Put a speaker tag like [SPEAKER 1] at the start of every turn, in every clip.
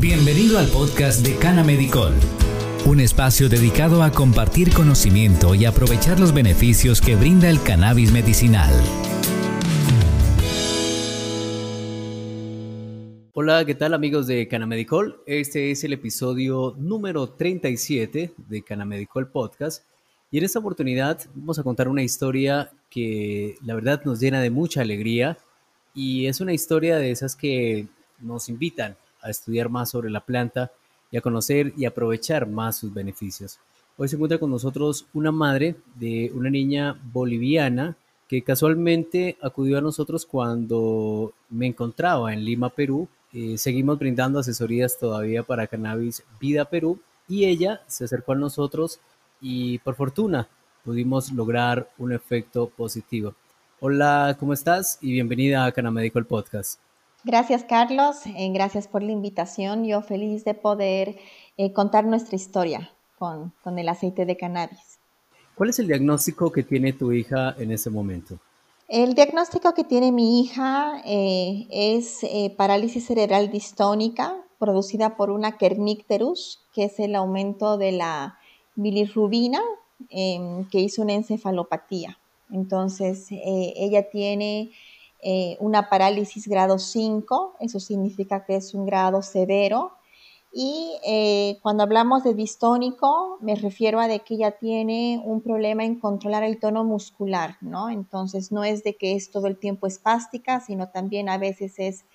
[SPEAKER 1] Bienvenido al podcast de Cana Medicol, un espacio dedicado a compartir conocimiento y aprovechar los beneficios que brinda el cannabis medicinal.
[SPEAKER 2] Hola, ¿qué tal amigos de Canamedicol? Este es el episodio número 37 de Canamedicol Podcast y en esta oportunidad vamos a contar una historia que la verdad nos llena de mucha alegría y es una historia de esas que nos invitan a estudiar más sobre la planta y a conocer y aprovechar más sus beneficios. Hoy se encuentra con nosotros una madre de una niña boliviana que casualmente acudió a nosotros cuando me encontraba en Lima, Perú, eh, seguimos brindando asesorías todavía para Cannabis Vida Perú y ella se acercó a nosotros y por fortuna pudimos lograr un efecto positivo. Hola, ¿cómo estás? Y bienvenida a Canamedical Podcast.
[SPEAKER 3] Gracias, Carlos. Eh, gracias por la invitación. Yo feliz de poder eh, contar nuestra historia con, con el aceite de cannabis.
[SPEAKER 2] ¿Cuál es el diagnóstico que tiene tu hija en este momento?
[SPEAKER 3] El diagnóstico que tiene mi hija eh, es eh, parálisis cerebral distónica producida por una kernicterus, que es el aumento de la bilirrubina em, que hizo una encefalopatía. Entonces, ella tiene una parálisis grado 5, eso significa que es un grado severo, y eh, cuando hablamos de distónico, me refiero a de que ella tiene un problema en controlar el tono muscular, ¿no? Entonces, no es de que es todo el tiempo espástica, sino también a veces es,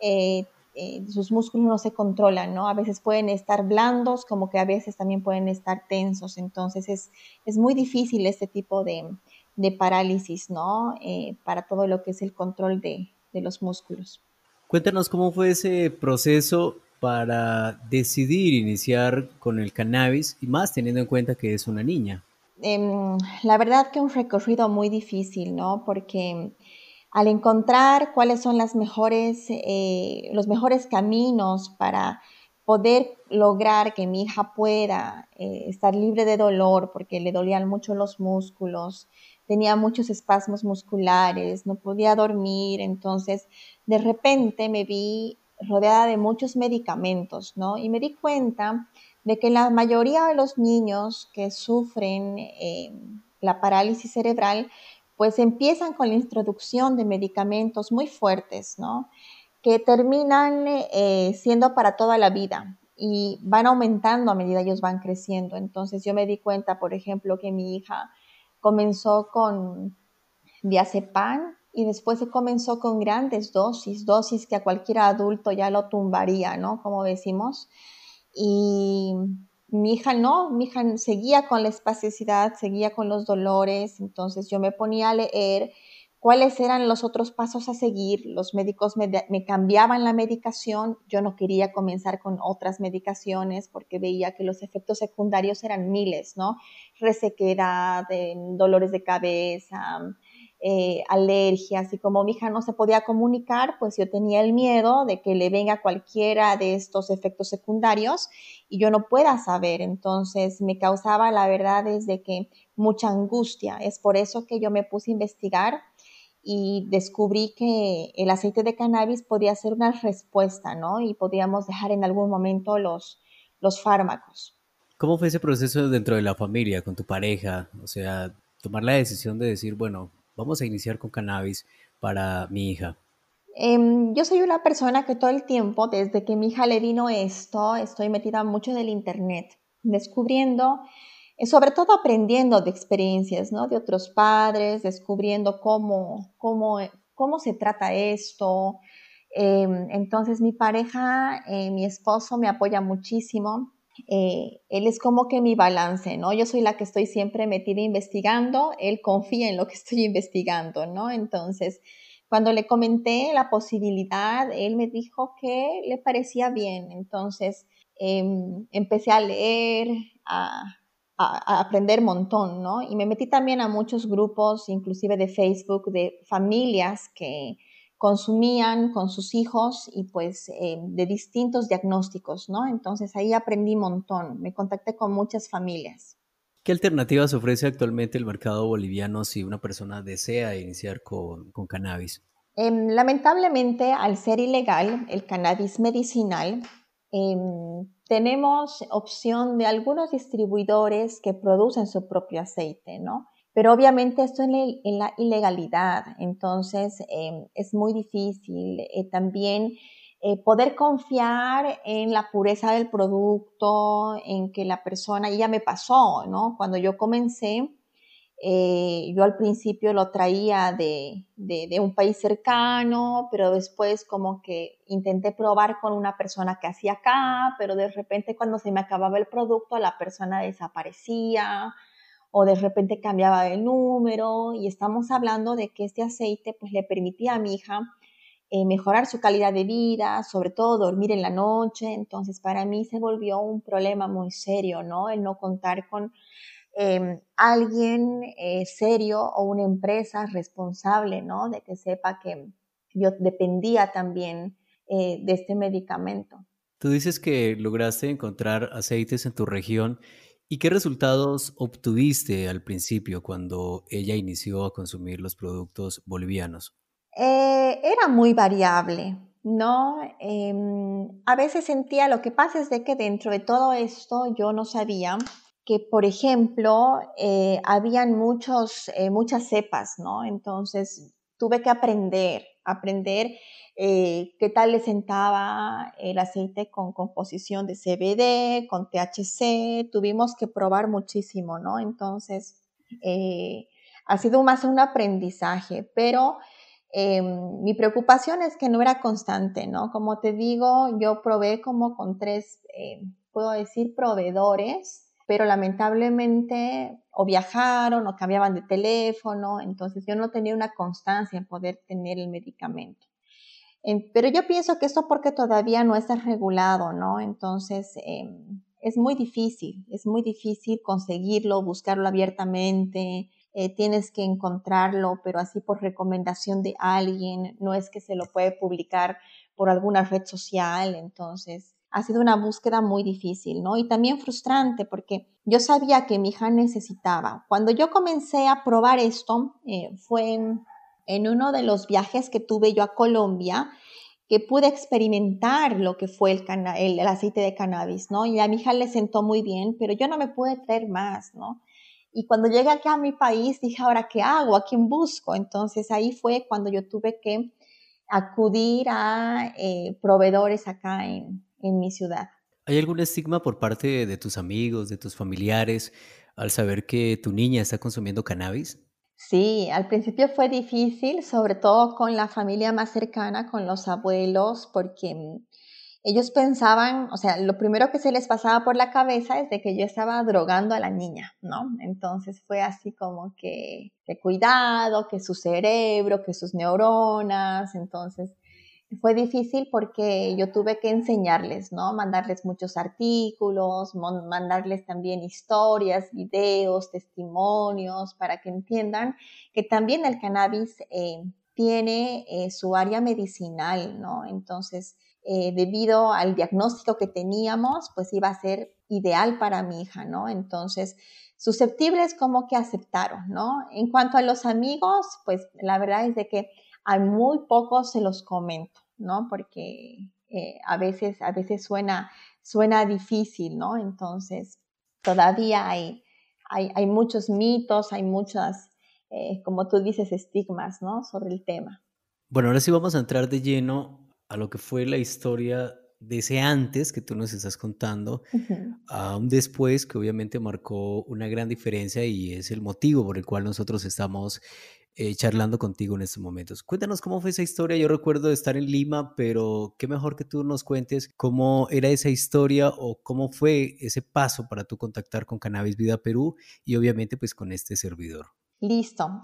[SPEAKER 3] eh, eh, sus músculos no se controlan, ¿no? A veces pueden estar blandos, como que a veces también pueden estar tensos. Entonces, es, es muy difícil este tipo de, de parálisis, ¿no? para todo lo que es el control de, de los músculos.
[SPEAKER 2] Cuéntanos cómo fue ese proceso para decidir iniciar con el cannabis y más teniendo en cuenta que es una niña?
[SPEAKER 3] Em, la verdad que un recorrido muy difícil, ¿no? Porque al encontrar cuáles son las mejores, eh, los mejores caminos para poder lograr que mi hija pueda eh, estar libre de dolor, porque le dolían mucho los músculos, tenía muchos espasmos musculares, no podía dormir, entonces de repente me vi rodeada de muchos medicamentos, ¿no? Y me di cuenta de que la mayoría de los niños que sufren eh, la parálisis cerebral, pues empiezan con la introducción de medicamentos muy fuertes, ¿no? Que terminan eh, siendo para toda la vida y van aumentando a medida que ellos van creciendo. Entonces yo me di cuenta, por ejemplo, que mi hija comenzó con diazepam, y después se comenzó con grandes dosis, dosis que a cualquier adulto ya lo tumbaría, ¿no? Como decimos. Y mi hija no, mi hija seguía con la espasticidad, seguía con los dolores, entonces yo me ponía a leer cuáles eran los otros pasos a seguir. Los médicos me, cambiaban la medicación, yo no quería comenzar con otras medicaciones porque veía que los efectos secundarios eran miles, ¿no? Resequedad, dolores de cabeza, eh, alergias y como mi hija no se podía comunicar, pues yo tenía el miedo de que le venga cualquiera de estos efectos secundarios y yo no pueda saber. Entonces me causaba, la verdad, desde que mucha angustia. Es por eso que yo me puse a investigar y descubrí que el aceite de cannabis podía ser una respuesta, ¿no? Y podíamos dejar en algún momento los, los fármacos.
[SPEAKER 2] ¿Cómo fue ese proceso dentro de la familia, con tu pareja? O sea, tomar la decisión de decir, bueno, vamos a iniciar con cannabis para mi hija?
[SPEAKER 3] Em, yo soy una persona que todo el tiempo, desde que mi hija le vino esto, estoy metida mucho en el Internet, descubriendo, sobre todo aprendiendo de experiencias, ¿no? De otros padres, descubriendo cómo, cómo, cómo se trata esto. Em, entonces mi pareja, eh, mi esposo me apoya muchísimo. Eh, él es como que mi balance, ¿no? Yo soy la que estoy siempre metida investigando, él confía en lo que estoy investigando, ¿no? Entonces, cuando le comenté la posibilidad, él me dijo que le parecía bien. Entonces, em, empecé a leer, a, a, a aprender un montón, ¿no? Y me metí también a muchos grupos, inclusive de Facebook, de familias que, consumían con sus hijos y pues eh, de distintos diagnósticos, ¿no? Entonces ahí aprendí un montón, me contacté con muchas familias.
[SPEAKER 2] ¿Qué alternativas ofrece actualmente el mercado boliviano si una persona desea iniciar con, con cannabis?
[SPEAKER 3] Em, lamentablemente, al ser ilegal, el cannabis medicinal em, tenemos opción de algunos distribuidores que producen su propio aceite, ¿no? Pero obviamente esto es en la ilegalidad, entonces em, es muy difícil. Eh, también eh, poder confiar en la pureza del producto, en que la persona, y ya me pasó, ¿no? Cuando yo comencé, eh, yo al principio lo traía de, de, un país cercano, pero después como que intenté probar con una persona que hacía acá, pero de repente cuando se me acababa el producto, la persona desaparecía o de repente cambiaba de número y estamos hablando de que este aceite pues le permitía a mi hija eh, mejorar su calidad de vida, sobre todo dormir en la noche. Entonces, para mí se volvió un problema muy serio, ¿no? El no contar con em, alguien eh, serio o una empresa responsable, ¿no? De que sepa que yo dependía también eh, de este medicamento.
[SPEAKER 2] Tú dices que lograste encontrar aceites en tu región. ¿Y qué resultados obtuviste al principio cuando ella inició a consumir los productos bolivianos?
[SPEAKER 3] Eh, era muy variable, ¿no? Em, a veces sentía, lo que pasa es de que dentro de todo esto yo no sabía que, por ejemplo, eh, habían muchos, eh, muchas cepas, ¿no? Entonces tuve que aprender, aprender qué tal le sentaba el aceite con composición de CBD, con THC, tuvimos que probar muchísimo, ¿no? Entonces, ha sido más un aprendizaje, pero mi preocupación es que no era constante, ¿no? Como te digo, yo probé como con tres, eh, puedo decir, proveedores, pero lamentablemente o viajaron o cambiaban de teléfono, entonces yo no tenía una constancia en poder tener el medicamento. pero yo pienso que esto porque todavía no está regulado, ¿no? Entonces em, es muy difícil, es muy difícil conseguirlo, buscarlo abiertamente, eh, tienes que encontrarlo, pero así por recomendación de alguien, no es que se lo puede publicar por alguna red social, entonces ha sido una búsqueda muy difícil, ¿no? Y también frustrante porque yo sabía que mi hija necesitaba. Cuando yo comencé a probar esto, eh, fue en, uno de los viajes que tuve yo a Colombia, que pude experimentar lo que fue el, el, el, aceite de cannabis, ¿no? Y a mi hija le sentó muy bien, pero yo no me pude traer más, ¿no? Y cuando llegué aquí a mi país, dije, ahora, ¿qué hago? ¿A quién busco? Entonces ahí fue cuando yo tuve que acudir a eh, proveedores acá en, en mi ciudad.
[SPEAKER 2] ¿Hay algún estigma por parte de tus amigos, de tus familiares, al saber que tu niña está consumiendo cannabis?
[SPEAKER 3] Sí, al principio fue difícil, sobre todo con la familia más cercana, con los abuelos, porque mm, ellos pensaban, o sea, lo primero que se les pasaba por la cabeza es de que yo estaba drogando a la niña, ¿no? Entonces fue así como que, que cuidado, que su cerebro, que sus neuronas, entonces fue difícil porque yo tuve que enseñarles, ¿no? Mandarles muchos artículos, mandarles también historias, videos, testimonios, para que entiendan que también el cannabis eh, tiene eh, su área medicinal, ¿no? Entonces, eh, debido al diagnóstico que teníamos, pues iba a ser ideal para mi hija, ¿no? Entonces, susceptibles como que aceptaron, ¿no? En cuanto a los amigos, pues la verdad es de que a muy pocos se los comento, ¿no? Porque eh, a veces, a veces suena, suena difícil, ¿no? Entonces, todavía hay, hay, hay muchos mitos, hay muchas, eh, como tú dices, estigmas, ¿no? Sobre el tema.
[SPEAKER 2] Bueno, ahora sí vamos a entrar de lleno a lo que fue la historia de ese antes que tú nos estás contando, a un después que obviamente marcó una gran diferencia y es el motivo por el cual nosotros estamos eh, charlando contigo en estos momentos. Cuéntanos cómo fue esa historia. Yo recuerdo estar en Lima, pero qué mejor que tú nos cuentes cómo era esa historia o cómo fue ese paso para tú contactar con Cannabis Vida Perú y obviamente pues con este servidor.
[SPEAKER 3] Listo.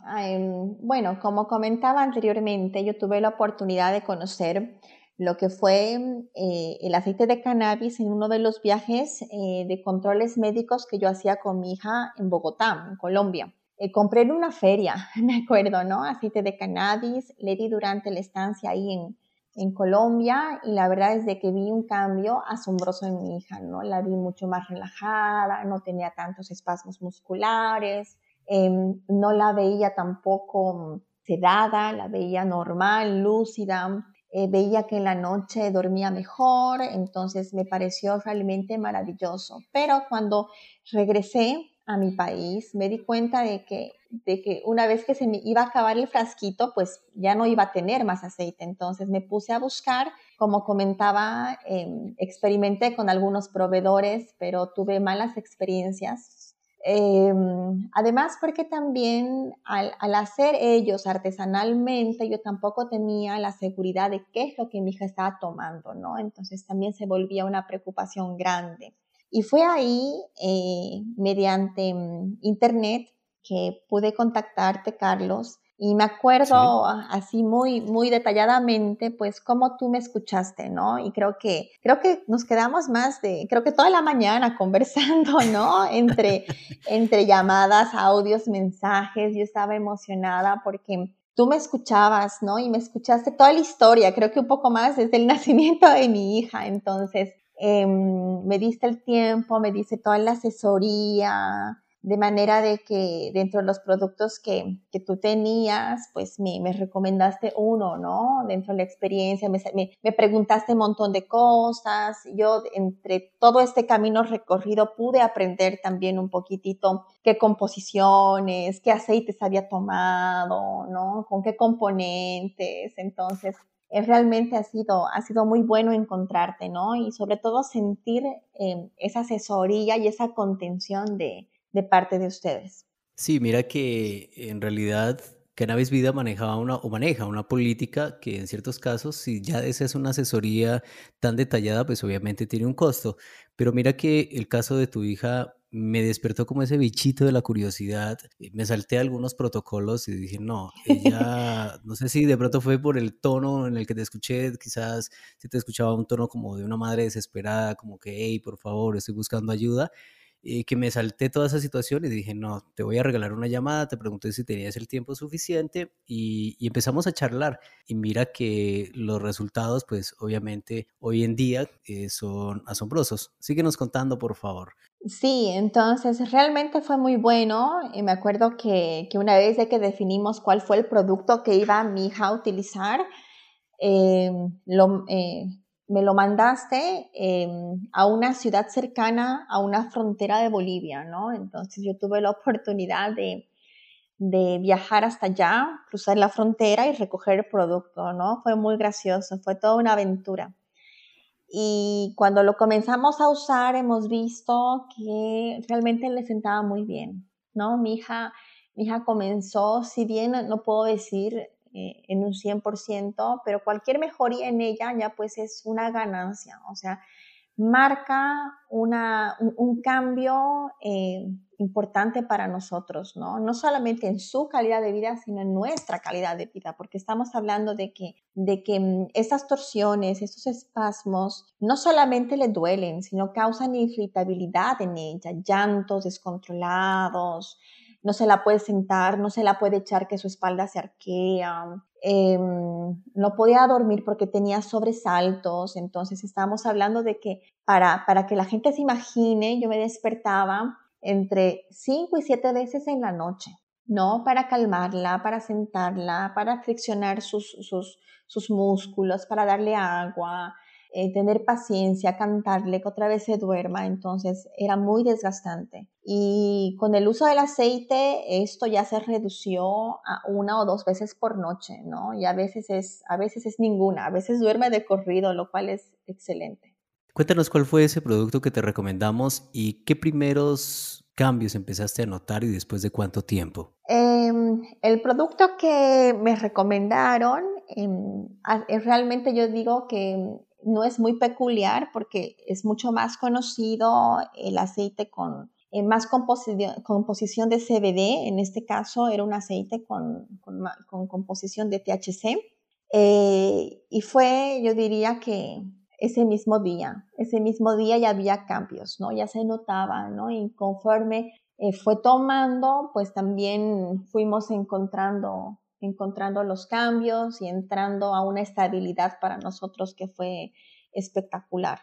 [SPEAKER 3] bueno, como comentaba anteriormente, yo tuve la oportunidad de conocer lo que fue eh, el aceite de cannabis en uno de los viajes eh, de controles médicos que yo hacía con mi hija en Bogotá, en Colombia. Eh, compré en una feria, me acuerdo, ¿no? Aceite de cannabis, le di durante la estancia ahí en, en Colombia y la verdad es de que vi un cambio asombroso en mi hija, ¿no? La vi mucho más relajada, no tenía tantos espasmos musculares, em, no la veía tampoco sedada, la veía normal, lúcida, eh, veía que en la noche dormía mejor, entonces me pareció realmente maravilloso. Pero cuando regresé a mi país, me di cuenta de que, de que una vez que se me iba a acabar el frasquito, pues ya no iba a tener más aceite. Entonces me puse a buscar, como comentaba, em, experimenté con algunos proveedores, pero tuve malas experiencias. Em, además, porque también al, al, hacer ellos artesanalmente, yo tampoco tenía la seguridad de qué es lo que mi hija estaba tomando, ¿no? Entonces también se volvía una preocupación grande. Y fue ahí, eh, mediante mm, internet, que pude contactarte, Carlos, y me acuerdo así muy, muy detalladamente, pues, cómo tú me escuchaste, ¿no? Y creo que, creo que nos quedamos más de, creo que toda la mañana conversando, ¿no? Entre, entre llamadas, audios, mensajes. Yo estaba emocionada porque tú me escuchabas, ¿no? Y me escuchaste toda la historia, creo que un poco más desde el nacimiento de mi hija. Entonces, Em, me diste el tiempo, me diste toda la asesoría, de manera de que dentro de los productos que, que tú tenías, pues me, me, recomendaste uno, ¿no? Dentro de la experiencia, me, me, preguntaste un montón de cosas. Yo, entre todo este camino recorrido, pude aprender también un poquitito qué composiciones, qué aceites había tomado, ¿no? Con qué componentes. Entonces, realmente ha sido, ha sido muy bueno encontrarte, ¿no? Y sobre todo sentir em, esa asesoría y esa contención de, de, parte de ustedes.
[SPEAKER 2] Sí, mira que en realidad Cannabis Vida manejaba una o maneja una política que en ciertos casos, si ya deseas una asesoría tan detallada, pues obviamente tiene un costo. Pero mira que el caso de tu hija me despertó como ese bichito de la curiosidad. Me salté algunos protocolos y dije, no, ella, no sé si de pronto fue por el tono en el que te escuché, quizás si te escuchaba un tono como de una madre desesperada, como que, hey, por favor, estoy buscando ayuda. Que me salté toda esa situación y dije, no, te voy a regalar una llamada, te pregunté si tenías el tiempo suficiente y, empezamos a charlar. Y mira que los resultados, pues obviamente hoy en día eh, son asombrosos. Síguenos contando, por favor.
[SPEAKER 3] Sí, entonces realmente fue muy bueno. Y me acuerdo que, que, una vez de que definimos cuál fue el producto que iba mi hija a utilizar, eh, lo, eh, me lo mandaste eh, a una ciudad cercana a una frontera de Bolivia, ¿no? Entonces yo tuve la oportunidad de, de viajar hasta allá, cruzar la frontera y recoger el producto, ¿no? Fue muy gracioso, fue toda una aventura. Y cuando lo comenzamos a usar, hemos visto que realmente le sentaba muy bien, ¿no? Mi hija, mi hija comenzó, si bien no puedo decir eh, en un 100%, pero cualquier mejoría en ella ya pues es una ganancia, o sea, marca una, un, cambio eh, importante para nosotros, ¿no? No solamente en su calidad de vida, sino en nuestra calidad de vida, porque estamos hablando de que, de que mm, estas torsiones, estos espasmos, no solamente le duelen, sino causan irritabilidad en ella, llantos descontrolados, no se la puede sentar, no se la puede echar que su espalda se arquea, em, no podía dormir porque tenía sobresaltos, entonces estábamos hablando de que para, para que la gente se imagine, yo me despertaba entre cinco y siete veces en la noche, ¿no? Para calmarla, para sentarla, para friccionar sus, sus, sus músculos, para darle agua, eh, tener paciencia, cantarle que otra vez se duerma, entonces era muy desgastante. Y con el uso del aceite, esto ya se redució a una o dos veces por noche, ¿no? Y a veces es, a veces es ninguna, a veces duerme de corrido, lo cual es excelente.
[SPEAKER 2] Cuéntanos cuál fue ese producto que te recomendamos y qué primeros cambios empezaste a notar y después de cuánto tiempo.
[SPEAKER 3] Em, el producto que me recomendaron, em, realmente yo digo que no es muy peculiar porque es mucho más conocido el aceite con eh, más composición, composición, de CBD, en este caso era un aceite con, con, composición de THC. Eh, y fue, yo diría que ese mismo día, ese mismo día ya había cambios, ¿no? Ya se notaba, ¿no? Y conforme eh, fue tomando, pues también fuimos encontrando encontrando los cambios y entrando a una estabilidad para nosotros que fue espectacular.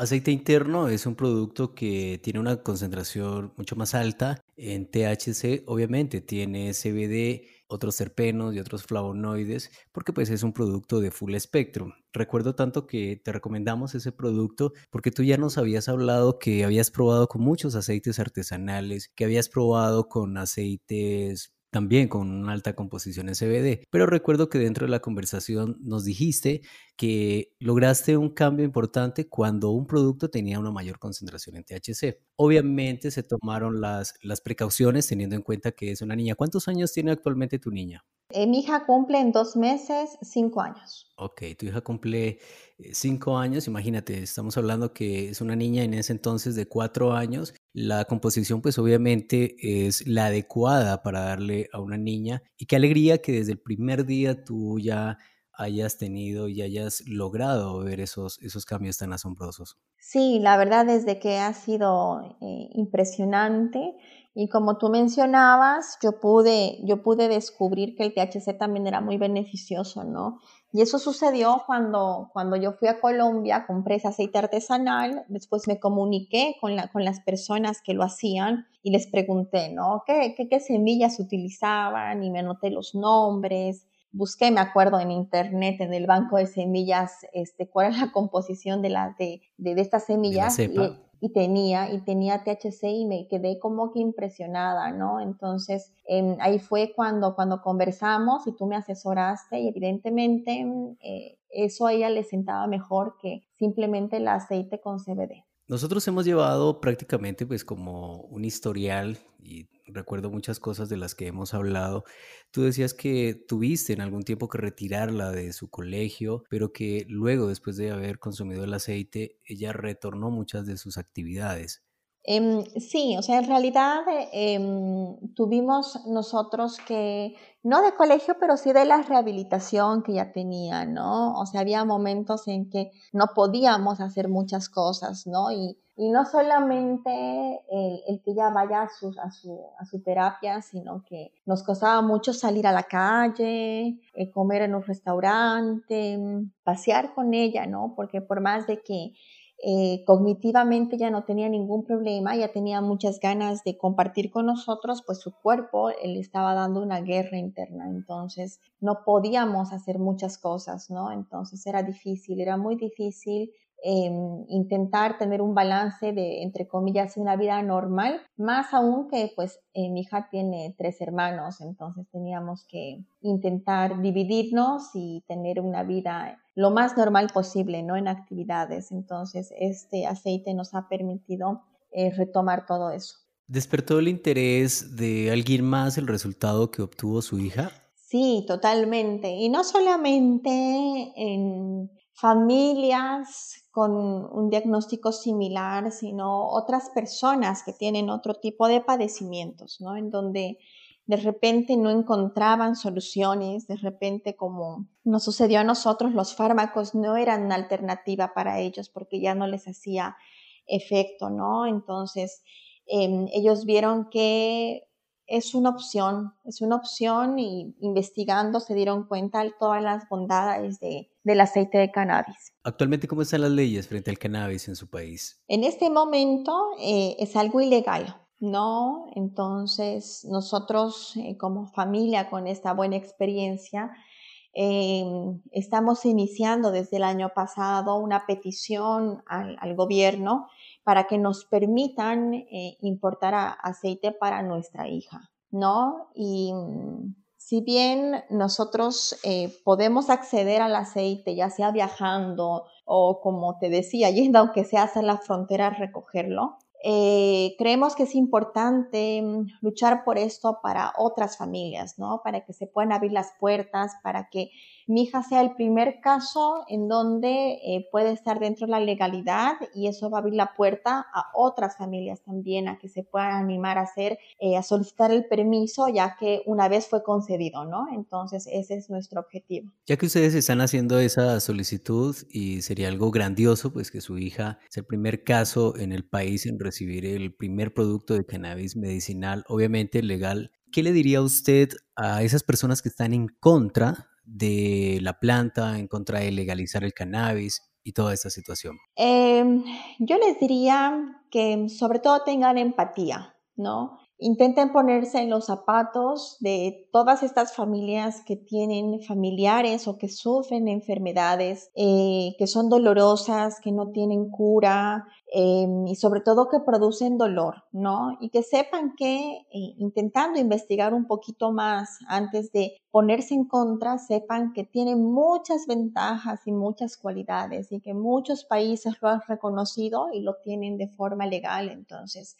[SPEAKER 2] Aceite interno es un producto que tiene una concentración mucho más alta en THC, obviamente tiene CBD otros terpenos y otros flavonoides, porque pues es un producto de full espectro. Recuerdo tanto que te recomendamos ese producto porque tú ya nos habías hablado que habías probado con muchos aceites artesanales, que habías probado con aceites también con una alta composición CBD. Pero recuerdo que dentro de la conversación nos dijiste que lograste un cambio importante cuando un producto tenía una mayor concentración en THC. Obviamente se tomaron las, las precauciones teniendo en cuenta que es una niña. ¿Cuántos años tiene actualmente tu niña?
[SPEAKER 3] Eh, mi hija cumple en dos meses cinco años.
[SPEAKER 2] Ok, tu hija cumple eh, cinco años. Imagínate, estamos hablando que es una niña en ese entonces de cuatro años. La composición, pues obviamente es la adecuada para darle a una niña. Y qué alegría que desde el primer día tú ya hayas tenido y hayas logrado ver esos, esos cambios tan asombrosos.
[SPEAKER 3] Sí, la verdad es de que ha sido eh, impresionante y como tú mencionabas, yo pude, yo pude descubrir que el THC también era muy beneficioso, ¿no? Y eso sucedió cuando, cuando yo fui a Colombia, compré ese aceite artesanal, después me comuniqué con, la, con las personas que lo hacían y les pregunté, ¿no? ¿Qué, qué, qué semillas utilizaban? Y me anoté los nombres busqué, me acuerdo en internet, en el banco de semillas, este, cuál es la composición de, la, de, de, estas semillas. y, tenía, y tenía THC y me quedé como que impresionada, ¿no? Entonces, em, ahí fue cuando, cuando conversamos y tú me asesoraste y evidentemente eh, eso a ella le sentaba mejor que simplemente el aceite con CBD.
[SPEAKER 2] Nosotros hemos llevado prácticamente pues como un historial y recuerdo muchas cosas de las que hemos hablado. Tú decías que tuviste en algún tiempo que retirarla de su colegio, pero que luego, después de haber consumido el aceite, ella retornó muchas de sus actividades.
[SPEAKER 3] Em, sí, o sea, en realidad em, tuvimos nosotros que, no de colegio, pero sí de la rehabilitación que ya tenía, ¿no? O sea, había momentos en que no podíamos hacer muchas cosas, ¿no? Y, no solamente el, que ella vaya a su terapia, sino que nos costaba mucho salir a la calle, eh, comer en un restaurante, pasear con ella, ¿no? Porque por más de que eh, cognitivamente ya no tenía ningún problema, ya tenía muchas ganas de compartir con nosotros, pues su cuerpo le estaba dando una guerra interna, entonces no podíamos hacer muchas cosas, ¿no? Entonces era difícil, era muy difícil Em, intentar tener un balance de, entre comillas, una vida normal, más aún que pues eh, mi hija tiene tres hermanos, entonces teníamos que intentar dividirnos y tener una vida lo más normal posible, ¿no? En actividades. Entonces, este aceite nos ha permitido eh, retomar todo eso.
[SPEAKER 2] ¿Despertó el interés de alguien más el resultado que obtuvo su hija?
[SPEAKER 3] Sí, totalmente. Y no solamente en familias con un diagnóstico similar, sino otras personas que tienen otro tipo de padecimientos, ¿no? En donde de repente no encontraban soluciones, de repente como nos sucedió a nosotros, los fármacos no eran una alternativa para ellos porque ya no les hacía efecto, ¿no? Entonces, em, ellos vieron que es una opción, es una opción y investigando se dieron cuenta de todas las bondades de, del aceite de cannabis.
[SPEAKER 2] Actualmente, ¿cómo están las leyes frente al cannabis en su país?
[SPEAKER 3] En este momento eh, es algo ilegal, ¿no? Entonces, nosotros eh, como familia con esta buena experiencia, em, estamos iniciando desde el año pasado una petición al, al gobierno para que nos permitan eh, importar aceite para nuestra hija, ¿no? Y mm, si bien nosotros eh, podemos acceder al aceite, ya sea viajando o como te decía, yendo aunque sea hacia la frontera a recogerlo, eh, creemos que es importante mm, luchar por esto para otras familias, ¿no? Para que se puedan abrir las puertas, para que mi hija sea el primer caso en donde eh, puede estar dentro de la legalidad y eso va a abrir la puerta a otras familias también a que se puedan animar a hacer, eh, a solicitar el permiso ya que una vez fue concedido, ¿no? Entonces ese es nuestro objetivo.
[SPEAKER 2] Ya que ustedes están haciendo esa solicitud y sería algo grandioso, pues que su hija es el primer caso en el país en recibir el primer producto de cannabis medicinal, obviamente legal. ¿Qué le diría usted a esas personas que están en contra de la planta, en contra de legalizar el cannabis y toda esta situación?
[SPEAKER 3] Em, yo les diría que sobre todo tengan empatía, ¿no? Intenten ponerse en los zapatos de todas estas familias que tienen familiares o que sufren enfermedades eh, que son dolorosas, que no tienen cura em, y sobre todo que producen dolor, ¿no? Y que sepan que eh, intentando investigar un poquito más antes de ponerse en contra, sepan que tienen muchas ventajas y muchas cualidades y que muchos países lo han reconocido y lo tienen de forma legal. Entonces,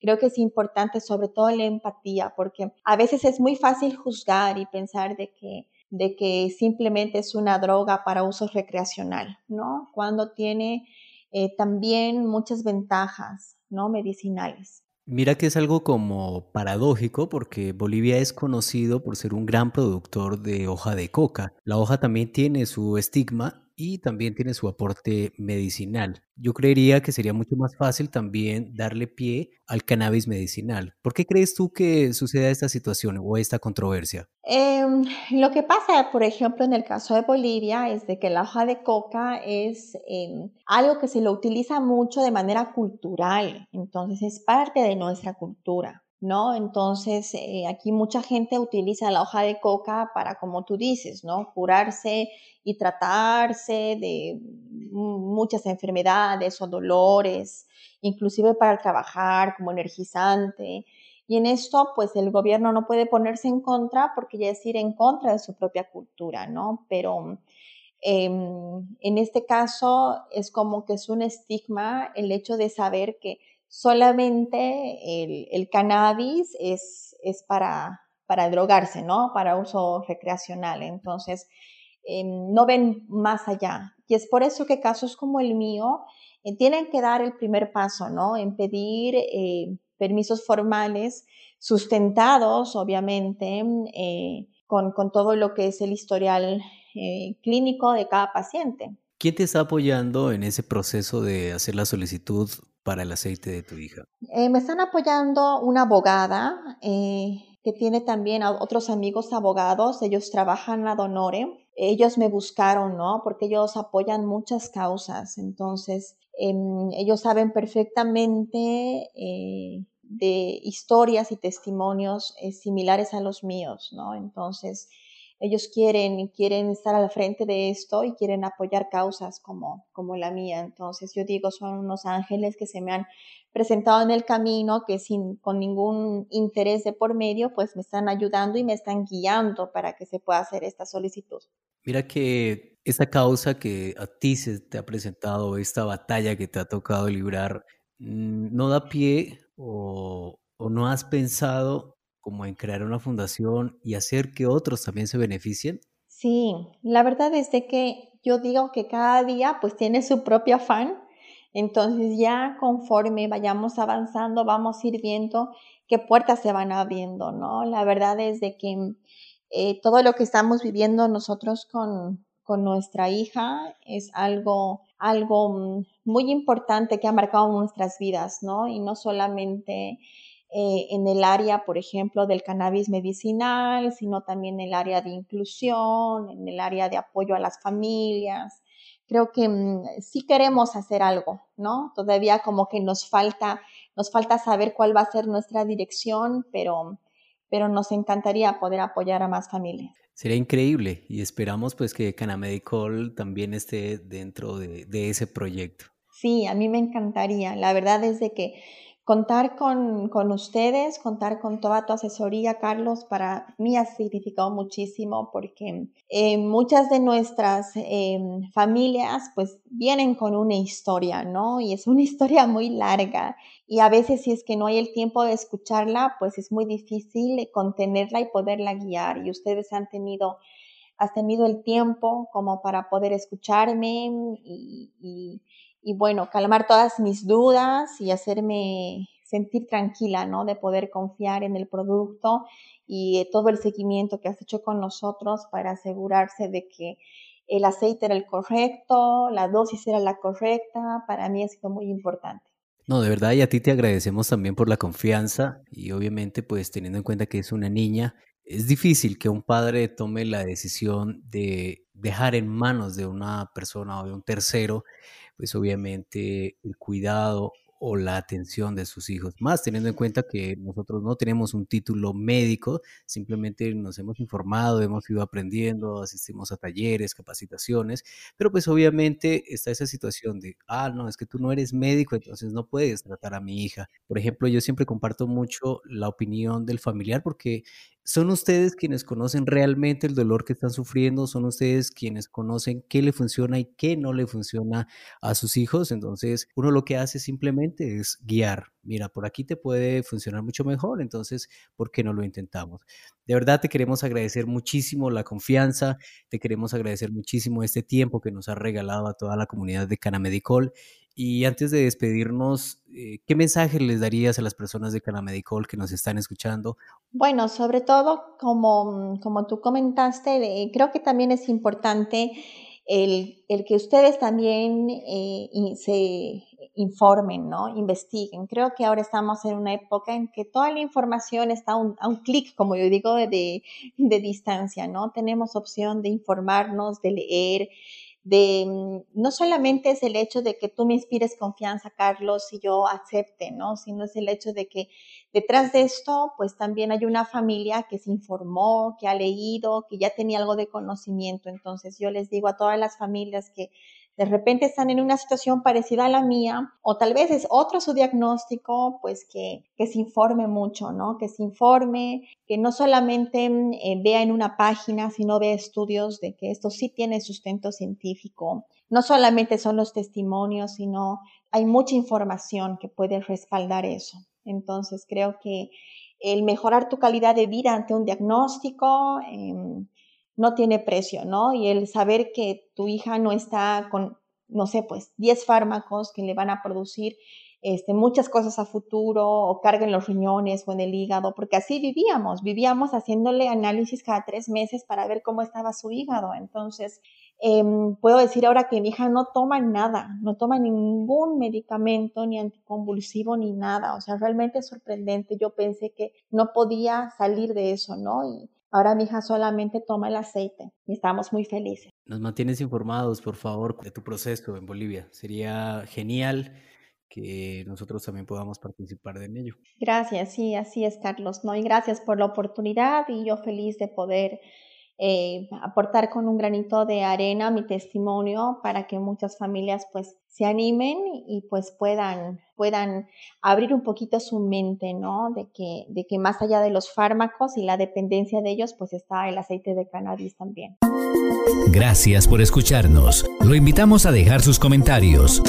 [SPEAKER 3] Creo que es importante sobre todo la empatía, porque a veces es muy fácil juzgar y pensar de que de que simplemente es una droga para uso recreacional, ¿no? Cuando tiene eh, también muchas ventajas, ¿no? Medicinales.
[SPEAKER 2] Mira que es algo como paradójico porque Bolivia es conocido por ser un gran productor de hoja de coca. La hoja también tiene su estigma y también tiene su aporte medicinal. Yo creería que sería mucho más fácil también darle pie al cannabis medicinal. ¿Por qué crees tú que suceda esta situación o esta controversia?
[SPEAKER 3] Em, lo que pasa, por ejemplo, en el caso de Bolivia es de que la hoja de coca es em, algo que se lo utiliza mucho de manera cultural, entonces es parte de nuestra cultura. ¿No? Entonces, eh, aquí mucha gente utiliza la hoja de coca para, como tú dices, ¿no? Curarse y tratarse de muchas enfermedades o dolores, inclusive para trabajar como energizante. Y en esto, pues el gobierno no puede ponerse en contra porque ya es ir en contra de su propia cultura, ¿no? Pero em, en este caso es como que es un estigma el hecho de saber que solamente el, cannabis es, es para, para drogarse, ¿no? Para uso recreacional. Entonces, eh, no ven más allá. Y es por eso que casos como el mío eh, tienen que dar el primer paso, ¿no? En pedir eh, permisos formales sustentados, obviamente, con, con, todo lo que es el historial clínico de cada paciente.
[SPEAKER 2] ¿Quién te está apoyando en ese proceso de hacer la solicitud para el aceite de tu hija?
[SPEAKER 3] Eh, me están apoyando una abogada eh, que tiene también otros amigos abogados. Ellos trabajan a Donore. Ellos me buscaron, ¿no? Porque ellos apoyan muchas causas. Entonces, em, ellos saben perfectamente eh, de historias y testimonios similares a los míos, ¿no? Entonces, ellos quieren, quieren estar al frente de esto y quieren apoyar causas como, como la mía. Entonces yo digo, son unos ángeles que se me han presentado en el camino, que sin, con ningún interés de por medio, pues me están ayudando y me están guiando para que se pueda hacer esta solicitud.
[SPEAKER 2] Mira que esta causa que a ti se te ha presentado, esta batalla que te ha tocado librar, mm, no da pie o, o no has pensado como en crear una fundación y hacer que otros también se beneficien?
[SPEAKER 3] Sí, la verdad es de que yo digo que cada día pues tiene su propio afán, entonces ya conforme vayamos avanzando vamos a ir viendo qué puertas se van abriendo, ¿no? La verdad es de que eh, todo lo que estamos viviendo nosotros con, con nuestra hija es algo, algo muy importante que ha marcado nuestras vidas, ¿no? Y no solamente eh, en el área, por ejemplo, del cannabis medicinal, sino también en el área de inclusión, en el área de apoyo a las familias. Creo que mm, sí queremos hacer algo, ¿no? Todavía como que nos falta, nos falta saber cuál va a ser nuestra dirección, pero, pero nos encantaría poder apoyar a más familias.
[SPEAKER 2] Sería increíble y esperamos pues que Canamedicol también esté dentro de, de ese proyecto.
[SPEAKER 3] Sí, a mí me encantaría. La verdad es de que Contar con, con, ustedes, contar con toda tu asesoría, Carlos, para mí ha significado muchísimo porque eh, muchas de nuestras eh, familias pues vienen con una historia, ¿no? Y es una historia muy larga y a veces si es que no hay el tiempo de escucharla, pues es muy difícil contenerla y poderla guiar. Y ustedes han tenido, has tenido el tiempo como para poder escucharme y y bueno, calmar todas mis dudas y hacerme sentir tranquila, ¿no? De poder confiar en el producto y eh, todo el seguimiento que has hecho con nosotros para asegurarse de que el aceite era el correcto, la dosis era la correcta, para mí ha sido muy importante.
[SPEAKER 2] No, de verdad, y a ti te agradecemos también por la confianza y obviamente pues teniendo en cuenta que es una niña, es difícil que un padre tome la decisión de dejar en manos de una persona o de un tercero pues obviamente el cuidado o la atención de sus hijos, más teniendo en cuenta que nosotros no tenemos un título médico, simplemente nos hemos informado, hemos ido aprendiendo, asistimos a talleres, capacitaciones, pero pues obviamente está esa situación de, ah, no, es que tú no eres médico, entonces no puedes tratar a mi hija. Por ejemplo, yo siempre comparto mucho la opinión del familiar porque son ustedes quienes conocen realmente el dolor que están sufriendo, son ustedes quienes conocen qué le funciona y qué no le funciona a sus hijos. Entonces, uno lo que hace simplemente es guiar. Mira, por aquí te puede funcionar mucho mejor, entonces, ¿por qué no lo intentamos? De verdad te queremos agradecer muchísimo la confianza, te queremos agradecer muchísimo este tiempo que nos ha regalado a toda la comunidad de Canamedicol y antes de despedirnos, eh, ¿qué mensaje les darías a las personas de Canamedicol que nos están escuchando?
[SPEAKER 3] Bueno, sobre todo, como, como tú comentaste, creo que también es importante el, el que ustedes también eh, se informen, ¿no? Investiguen. Creo que ahora estamos en una época en que toda la información está a un clic, como yo digo, de, de distancia, ¿no? Tenemos opción de informarnos, de leer, de mm, no solamente es el hecho de que tú me inspires confianza, Carlos, y yo acepte, ¿no? Sino es el hecho de que detrás de esto, pues también hay una familia que se informó, que ha leído, que ya tenía algo de conocimiento. Entonces yo les digo a todas las familias que de repente están en una situación parecida a la mía, o tal vez es otro su diagnóstico, pues que, que se informe mucho, ¿no? Que se informe, que no solamente mm, eh, vea en una página, sino vea estudios de que esto sí tiene sustento científico. No solamente son los testimonios, sino hay mucha información que puede respaldar eso. Entonces creo que el mejorar tu calidad de vida ante un diagnóstico, eh, no tiene precio, ¿no? Y el saber que tu hija no está con, no sé, pues 10 fármacos que le van a producir este, muchas cosas a futuro o carguen los riñones o en el hígado, porque así vivíamos, vivíamos haciéndole análisis cada tres meses para ver cómo estaba su hígado. Entonces, em, puedo decir ahora que mi hija no toma nada, no toma ningún medicamento, ni anticonvulsivo, ni nada. O sea, realmente es sorprendente. Yo pensé que no podía salir de eso, ¿no? Y, Ahora mi hija solamente toma el aceite y estamos muy felices.
[SPEAKER 2] Nos mantienes informados, por favor, de tu proceso en Bolivia. Sería genial que nosotros también podamos participar en ello.
[SPEAKER 3] Gracias, sí, así es, Carlos. No, y gracias por la oportunidad y yo feliz de poder eh, aportar con un granito de arena mi testimonio para que muchas familias pues se animen y pues puedan, puedan abrir un poquito su mente, ¿no? De que, de que más allá de los fármacos y la dependencia de ellos, pues está el aceite de cannabis también.
[SPEAKER 1] Gracias por escucharnos. Lo invitamos a dejar sus comentarios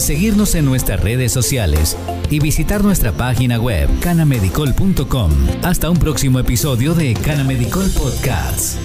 [SPEAKER 1] seguirnos en nuestras redes sociales y visitar nuestra página web canamedicol.com. Hasta un próximo episodio de Canamedicol Podcast.